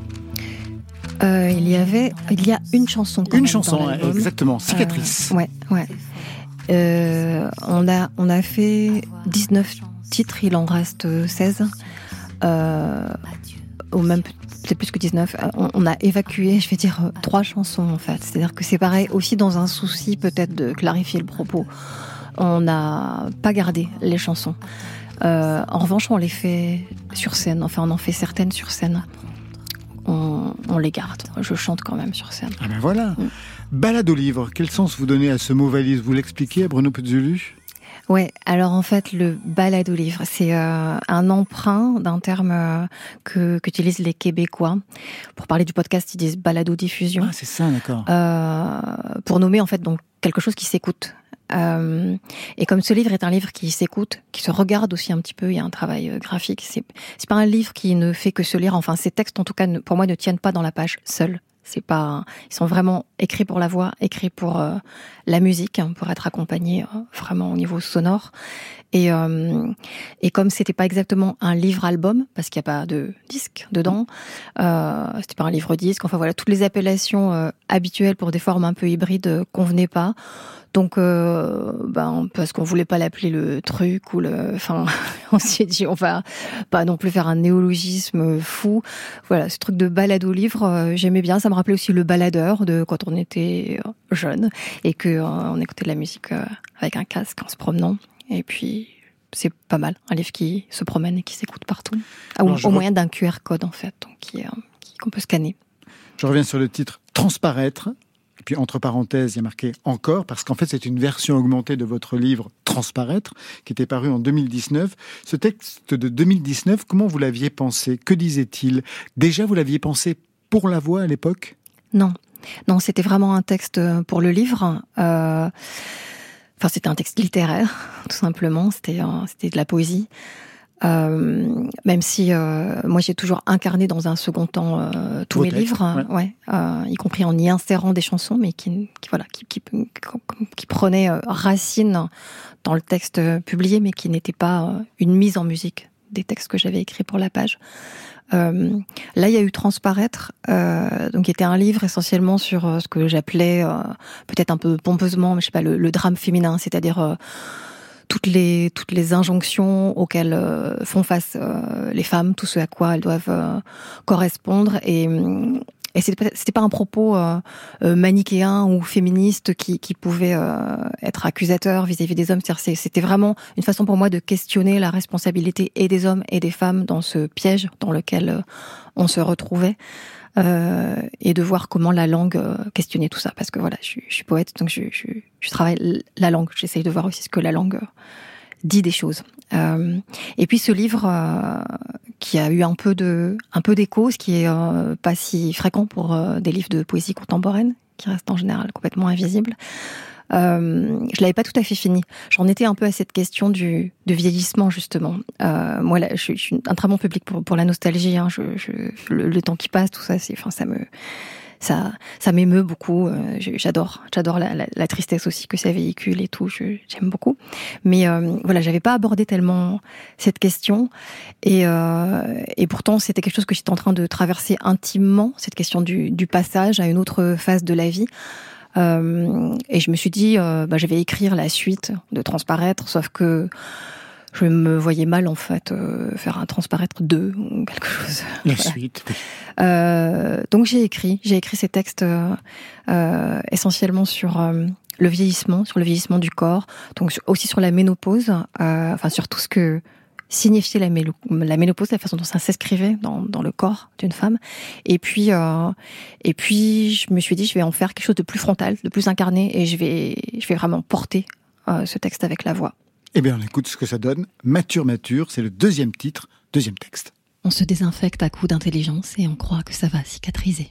Euh, il y avait, il y a une chanson. Quand
Une
même
chanson,
dans
exactement, Cicatrice.
Euh, ouais, ouais. Euh, on a, on a fait 19 titres, il en reste 16. Euh, ou même c'est plus que 19. Euh, On, a évacué, je vais dire, euh, trois chansons en fait. C'est-à-dire que c'est pareil aussi dans un souci peut-être de clarifier le propos. On n'a pas gardé les chansons. Euh, en revanche, on les fait sur scène. Enfin, on en fait certaines sur scène. On, on les garde. Je chante quand même sur scène.
Ah ben voilà. Balade au livre, quel sens vous donnez à ce mot valise? Vous l'expliquez à Bruno Pezzulu
Ouais, alors en fait, le balade au livre, c'est euh, un emprunt d'un terme euh, que qu'utilisent les Québécois. Pour parler du podcast, ils disent balado diffusion.
Ah, c'est ça, d'accord.
Euh, pour nommer en fait donc quelque chose qui s'écoute. Et comme ce livre est un livre qui s'écoute, qui se regarde aussi un petit peu, il y a un travail graphique. C'est c'est pas un livre qui ne fait que se lire. Enfin, ces textes, en tout cas, pour moi, ne tiennent pas dans la page seuls. C'est pas, ils sont vraiment écrits pour la voix, écrits pour euh, la musique, hein, pour être accompagnés euh, vraiment au niveau sonore. Et euh, et comme c'était pas exactement un livre-album, parce qu'il n'y a pas de disque dedans, euh, c'était pas un livre-disque. Enfin voilà, toutes les appellations habituelles pour des formes un peu hybrides convenaient pas. Donc, euh, ben, parce qu'on voulait pas l'appeler le truc ou le, enfin, on s'est dit, on va pas non plus faire un néologisme fou. Voilà, ce truc de balade au livre, euh, j'aimais bien. Ça me rappelait aussi le baladeur de quand on était euh, jeune et que euh, on écoutait de la musique avec un casque en se promenant. Et puis, c'est pas mal, un livre qui se promène et qui s'écoute partout, Ah, au, au moyen d'un QR code en fait, donc qui- qu'on peut scanner.
Je reviens sur le titre Transparaître. Et puis entre parenthèses, il y a marqué encore, parce qu'en fait c'est une version augmentée de votre livre Transparaître, qui était paru en 2019. Ce texte de 2019, comment vous l'aviez pensé? Que disait-il? Déjà, vous l'aviez pensé pour la voix à l'époque?
Non, non, c'était vraiment un texte euh, pour le livre. Euh, Enfin, c'était un texte littéraire, tout simplement. C'était c'était de la poésie. Euh, même si euh, moi j'ai toujours incarné dans un second temps euh, tous
Vos
mes
textes,
livres,
ouais.
ouais, euh, y compris en y insérant des chansons, mais qui, qui voilà, qui, qui, qui prenaient euh, racine dans le texte euh, publié, mais qui n'était pas une mise en musique des textes que j'avais écrits pour la page. Euh, là, il y a eu Transparaître, euh, donc qui était un livre essentiellement sur euh, ce que j'appelais, euh, peut-être un peu pompeusement, mais je sais pas, le, le drame féminin, c'est-à-dire euh, toutes les toutes les injonctions auxquelles euh, font face euh, les femmes, tout ce à quoi elles doivent euh, correspondre et et c'était pas, un propos euh, euh, manichéen ou féministe qui, qui pouvait euh, être accusateur vis-à-vis des hommes. C'était vraiment une façon pour moi de questionner la responsabilité et des hommes et des femmes dans ce piège dans lequel on se retrouvait. Euh, et de voir comment la langue euh, questionnait tout ça. Parce que voilà, je, suis- poète, donc je, travaille la langue. J'essaye de voir aussi ce que la langue euh, dit des choses. Et puis ce livre qui a eu un peu de un peu d'écho, ce qui est pas si fréquent pour des livres de poésie contemporaine, qui restent en général complètement invisibles. Euh, je l'avais pas tout à fait fini. J'en étais un peu à cette question du, vieillissement justement. Euh, moi, je, suis- un très bon public pour, la nostalgie. Hein. Le, temps qui passe, tout ça, ça me, ça, ça m'émeut beaucoup. Euh, j'adore, j'adore la, tristesse aussi que ça véhicule et tout. J'aime beaucoup. Mais euh, voilà, j'avais pas abordé tellement cette question, et, pourtant c'était quelque chose que j'étais en train de traverser intimement, cette question du passage à une autre phase de la vie. Euh, et je me suis dit, euh, bah, je vais écrire la suite de Transparaître, sauf que je me voyais mal en fait euh, faire un Transparaître 2 ou quelque chose.
La
Voilà.
suite.
Euh, donc j'ai écrit, j'ai écrit ces textes euh, essentiellement sur le vieillissement, sur le vieillissement du corps, donc aussi sur la ménopause, euh, enfin sur tout ce que signifiait la, mélo- la ménopause, la façon dont ça s'inscrivait dans, dans le corps d'une femme. Et puis, euh, et puis je me suis dit, je vais en faire quelque chose de plus frontal, de plus incarné, et je vais, je vais vraiment porter euh, ce texte avec la voix.
Eh bien, on écoute ce que ça donne. Mature, mature, c'est le deuxième titre, deuxième texte.
On se désinfecte à coups d'intelligence et on croit que ça va cicatriser.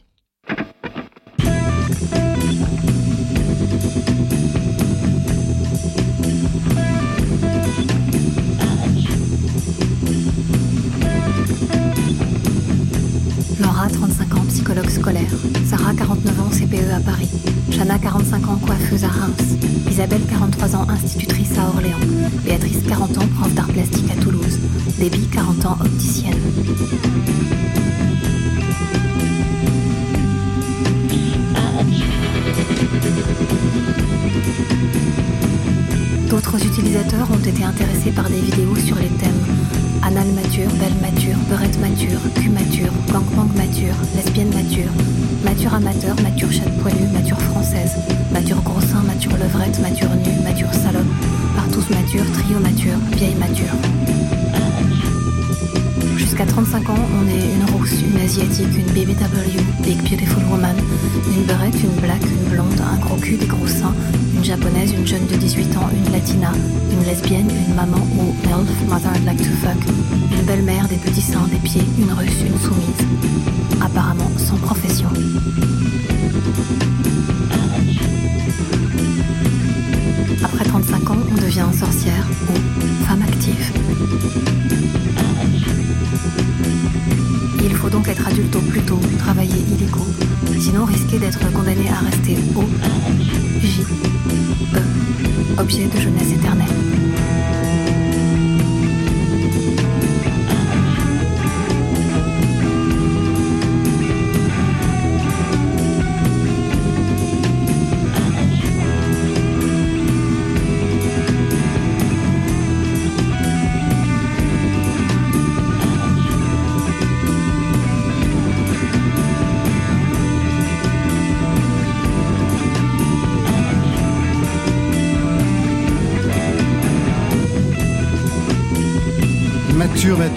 Laura, 35 ans, psychologue scolaire. Sarah, 49 ans, CPE à Paris. Chana, 45 ans, coiffeuse à Reims. Isabelle, 43 ans, institutrice à Orléans. Béatrice, 40 ans, prof d'art plastique à Toulouse. Déby, 40 ans, opticienne. D'autres utilisateurs ont été intéressés par des vidéos sur les thèmes anal mature, belle mature, beurette mature, cul mature, gangbang mature, lesbienne mature, mature amateur, mature chatte poilue, mature française, mature gros sein, mature levrette, mature nue, mature salope, partous mature, trio mature, vieille mature. Jusqu'à 35 ans, on est une rousse, une asiatique, une BBW, big beautiful woman, une beurette, une black, une blonde, un gros cul, des gros seins, une japonaise, une jeune de 18 ans, une latina, une lesbienne, une maman ou MILF, mother I'd like to fuck, une belle-mère, des petits seins, des pieds, une russe, une soumise. De jeunesse éternelle.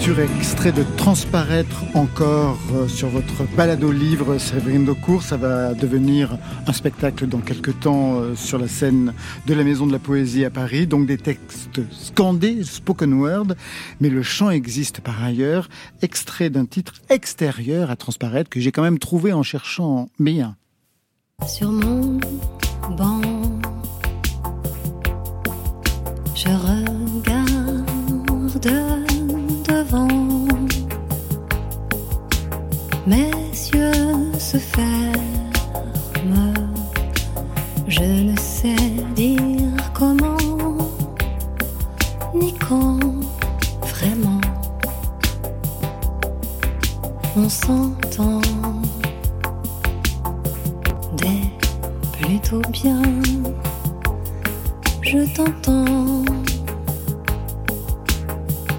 Extrait de Transparaître encore euh, sur votre balado livre Séverine Daucourt. Ça va devenir un spectacle dans quelques temps euh, sur la scène de la Maison de la Poésie à Paris. Donc des textes scandés, spoken word, mais le chant existe par ailleurs. Extrait d'un titre extérieur à Transparaître que j'ai quand même trouvé en cherchant bien.
Sur mon banc, je regarde Mes yeux se ferment. Je ne sais dire comment ni quand vraiment on s'entend des plutôt bien. Je t'entends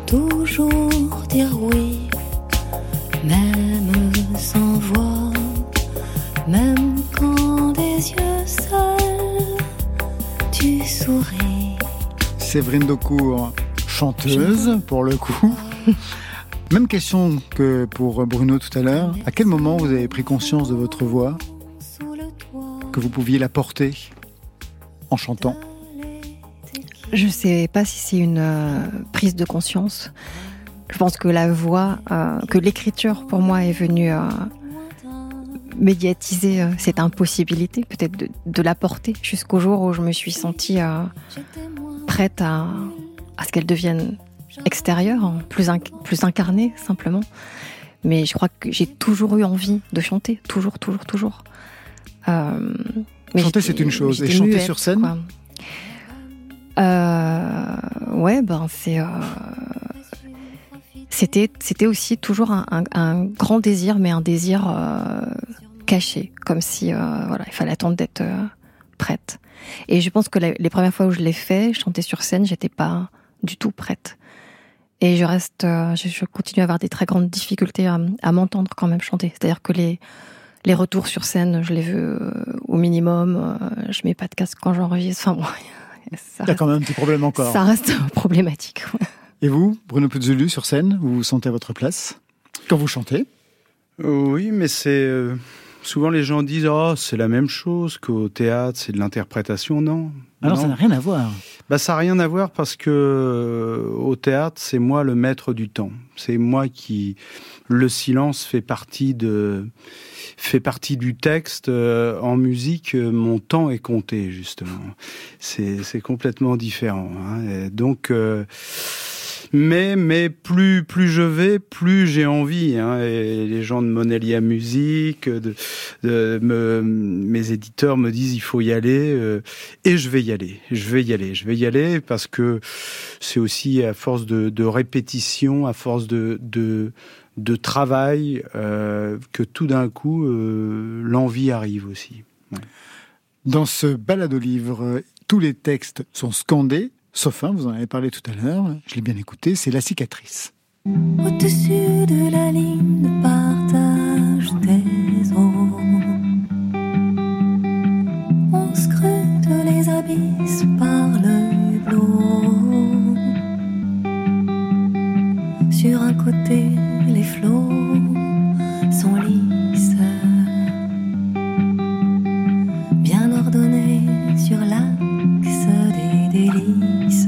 toujours dire oui, même sans voix, même quand des yeux seuls tu souris.
Séverine Daucourt, chanteuse pour le coup. Même question que pour Bruno tout à l'heure. À quel moment vous avez pris conscience de votre voix Que vous pouviez la porter en chantant?
Je sais pas si c'est une euh, prise de conscience. Je pense que la voix, euh, que l'écriture pour moi est venue euh, médiatiser euh, cette impossibilité, peut-être de, de la porter jusqu'au jour où je me suis sentie prête à, à ce qu'elle devienne extérieure, hein, plus, inc- plus incarnée simplement. Mais je crois que j'ai toujours eu envie de chanter, toujours, toujours, toujours. Mais
Chanter, c'est une chose. Et chanter
muette,
sur scène
quoi. Ouais, ben c'est. C'était, c'était aussi toujours un, un- un grand désir, mais un désir euh, caché, comme si euh, voilà, il fallait attendre d'être euh, prête. Et je pense que la- les premières fois où je l'ai fait, chanter sur scène, j'étais pas du tout prête. Et je reste, euh, je, je continue à avoir des très grandes difficultés à, à m'entendre quand même chanter. C'est-à-dire que les les retours sur scène, je les veux euh, au minimum. euh, je mets pas de casque quand j'enregistre. Enfin bon, ça
Il y a quand même un petit problème encore.
ça reste problématique.
Et vous, Bruno Puzzulu, sur scène, vous vous sentez à votre place Quand vous chantez?
Oui, mais c'est euh, souvent les gens disent oh c'est la même chose qu'au théâtre, c'est de l'interprétation. Non?
Alors
Non.
ça n'a rien à voir.
Bah ça n'a rien à voir parce que euh, au théâtre c'est moi le maître du temps. C'est moi qui le silence fait partie de fait partie du texte. Euh, en musique, euh, mon temps est compté justement. C'est complètement différent. hein. Donc Mais mais plus plus je vais, plus j'ai envie. Hein, et les gens de Monelia Musique, de, de me, mes éditeurs me disent il faut y aller euh, et je vais y aller. Je vais y aller. Je vais y aller parce que c'est aussi à force de, de répétition, à force de de de travail euh, que tout d'un coup euh, l'envie arrive aussi.
Dans ce balado-livre, tous les textes sont scandés, sauf un, vous en avez parlé tout à l'heure, je l'ai bien écouté, c'est La cicatrice.
Au-dessus de la ligne de partage des eaux, on scrute les abysses par le hublot. Sur un côté, les flots sont lisses, bien ordonnés sur des délices.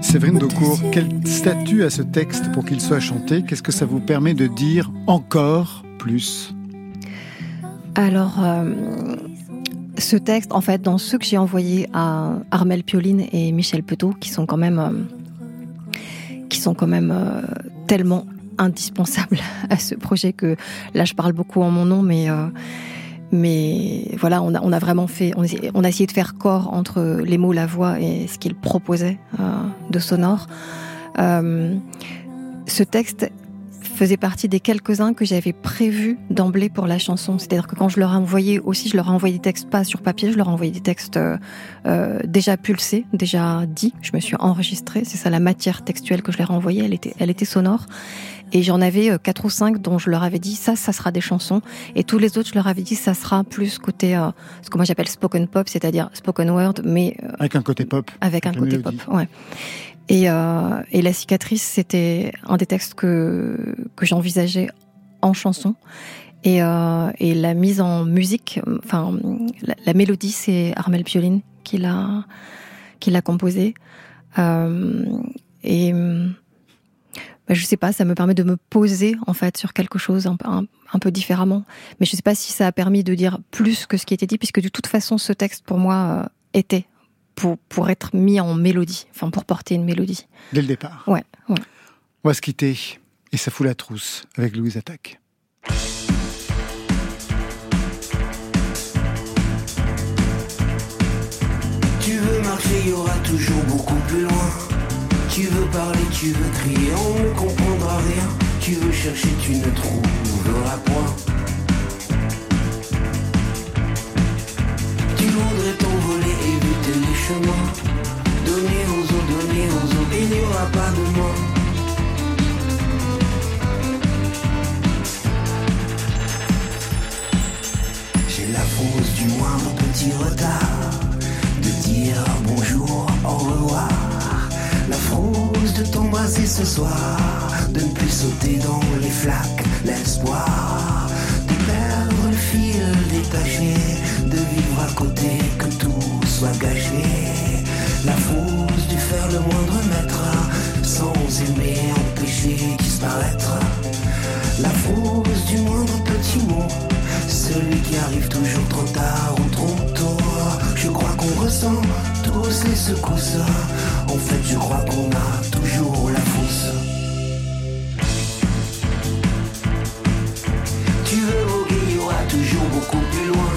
Séverine Daucourt, quel statut a ce texte pour qu'il soit chanté? Qu'est-ce que ça vous permet de dire encore plus?
Alors, euh, ce texte, en fait, dans ceux que j'ai envoyés à Armel Pioline et Michel Petot, qui sont quand même, euh, qui sont quand même euh, tellement indispensables à ce projet que là, je parle beaucoup en mon nom, mais euh, mais voilà, on a, vraiment fait, on, a essayé de faire corps entre les mots, la voix et ce qu'il proposait euh, de sonore. Euh, ce texte faisait partie des quelques-uns que j'avais prévus d'emblée pour la chanson. C'est-à-dire que quand je leur ai envoyé aussi, je leur ai envoyé des textes pas sur papier, je leur ai envoyé des textes euh, déjà pulsés, déjà dits. Je me suis enregistrée. C'est ça la matière textuelle que je leur ai envoyée. Elle était, elle était sonore. Et j'en avais quatre ou cinq dont je leur avais dit ça, ça sera des chansons. Et tous les autres, je leur avais dit ça sera plus côté euh, ce que moi j'appelle spoken pop, c'est-à-dire spoken word, mais
euh, avec un côté pop.
Avec, avec un côté mélodie. pop, ouais. Et, euh, et la cicatrice, c'était un des textes que que j'envisageais en chanson. Et, euh, et la mise en musique, enfin la, la mélodie, c'est Armel Pioline qui l'a qui l'a composée. Euh, et bah, je sais pas, ça me permet de me poser en fait sur quelque chose un, un, un, peu différemment. Mais je sais pas si ça a permis de dire plus que ce qui était dit, puisque de toute façon, ce texte pour moi euh, était pour, pour être mis en mélodie, enfin pour porter une mélodie.
Dès le départ.
Ouais, ouais.
On va se quitter et ça fout la trousse avec Louise Attaque.
Tu veux marcher, il y aura toujours beaucoup plus loin. Tu veux parler, tu veux crier, on ne comprendra rien. Tu veux chercher, tu ne trouveras point. Tu voudrais t'envoler, éviter les chemins. Donner aux autres, donner aux autres, il n'y aura pas de moi. Ce soir, de ne plus sauter dans les flaques, l'espoir de perdre le fil détaché, de vivre à côté, que tout soit gâché. La frousse du faire le moindre mètre, sans aimer, empêcher disparaître. La frousse du moindre petit mot, celui qui arrive toujours trop tard ou trop tôt. Je crois qu'on ressent tous les secousses. En fait, je crois qu'on a toujours la fausse. Tu veux voguer, il y aura toujours beaucoup plus loin.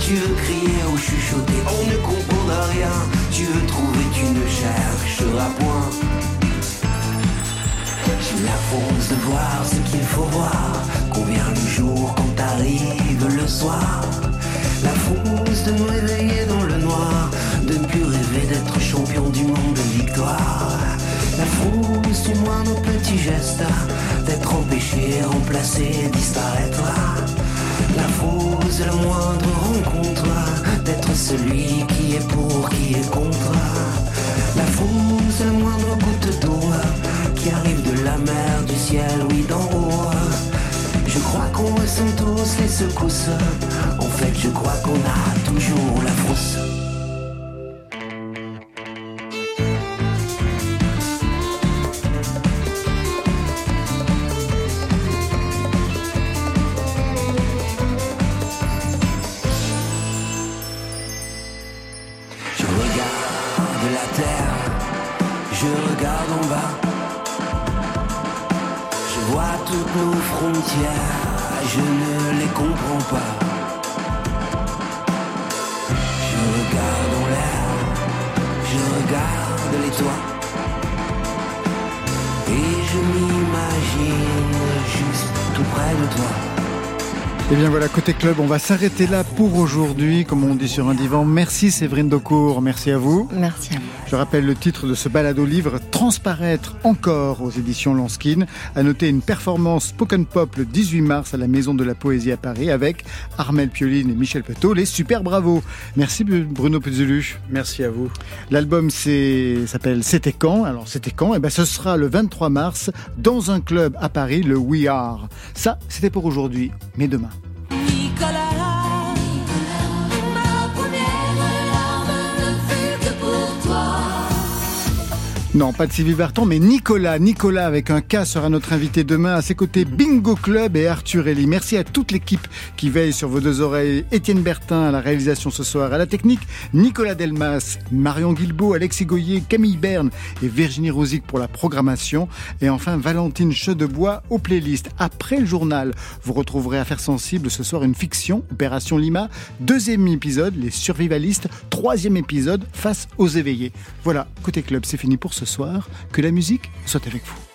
Tu veux crier ou chuchoter, on ne comprendra rien. Tu veux trouver, tu ne chercheras point. La force de voir ce qu'il faut voir. Qu'on vient le jour quand arrive le soir. La frousse de me réveiller dans le noir, de ne plus rêver d'être champion du monde de victoire. La frousse du moindre petit geste, d'être empêché, remplacé, disparaître. La frousse de la moindre rencontre, d'être celui qui est pour, qui est contre. La frousse de la moindre goutte d'eau, qui arrive de la mer, du ciel, oui d'en haut. Je crois qu'on ressent tous les secousses. En fait, je crois qu'on a toujours la frousse. Je
ne les comprends pas. Je regarde en l'air, je regarde les toits. Et je m'imagine juste tout près de toi.
Et Eh bien voilà, côté club, on va s'arrêter là pour aujourd'hui, comme on dit sur un divan. Merci Séverine Docourt, merci à vous.
Merci à vous.
Je rappelle le titre de ce balado livre Transparaître encore aux éditions Lanskin. À noter une performance Spoken Pop le 18 mars à la Maison de la Poésie à Paris avec Armel Pioline et Michel Petot, les super bravos. Merci Bruno Puzulu.
Merci à vous.
L'album s'appelle C'était quand? Alors c'était quand? Eh ben ce sera le 23 mars dans un club à Paris, le We Are. Ça, c'était pour aujourd'hui, mais demain. Non, pas de Sylvie Vartan, mais Nicolas. Nicolas avec un K sera notre invité demain. À ses côtés, Bingo Club et Arthur Ellie. Merci à toute l'équipe qui veille sur vos deux oreilles. Étienne Bertin à la réalisation ce soir. À la technique, Nicolas Delmas, Marion Guilbault, Alexis Goyer, Camille Berne et Virginie Rosic pour la programmation. Et enfin, Valentine Chedebois aux playlists. Après le journal, vous retrouverez Affaires sensibles ce soir une fiction, Opération Lima. Deuxième épisode, Les survivalistes. Troisième épisode, Face aux éveillés. Voilà, côté club, c'est fini pour ce Que la musique soit avec vous.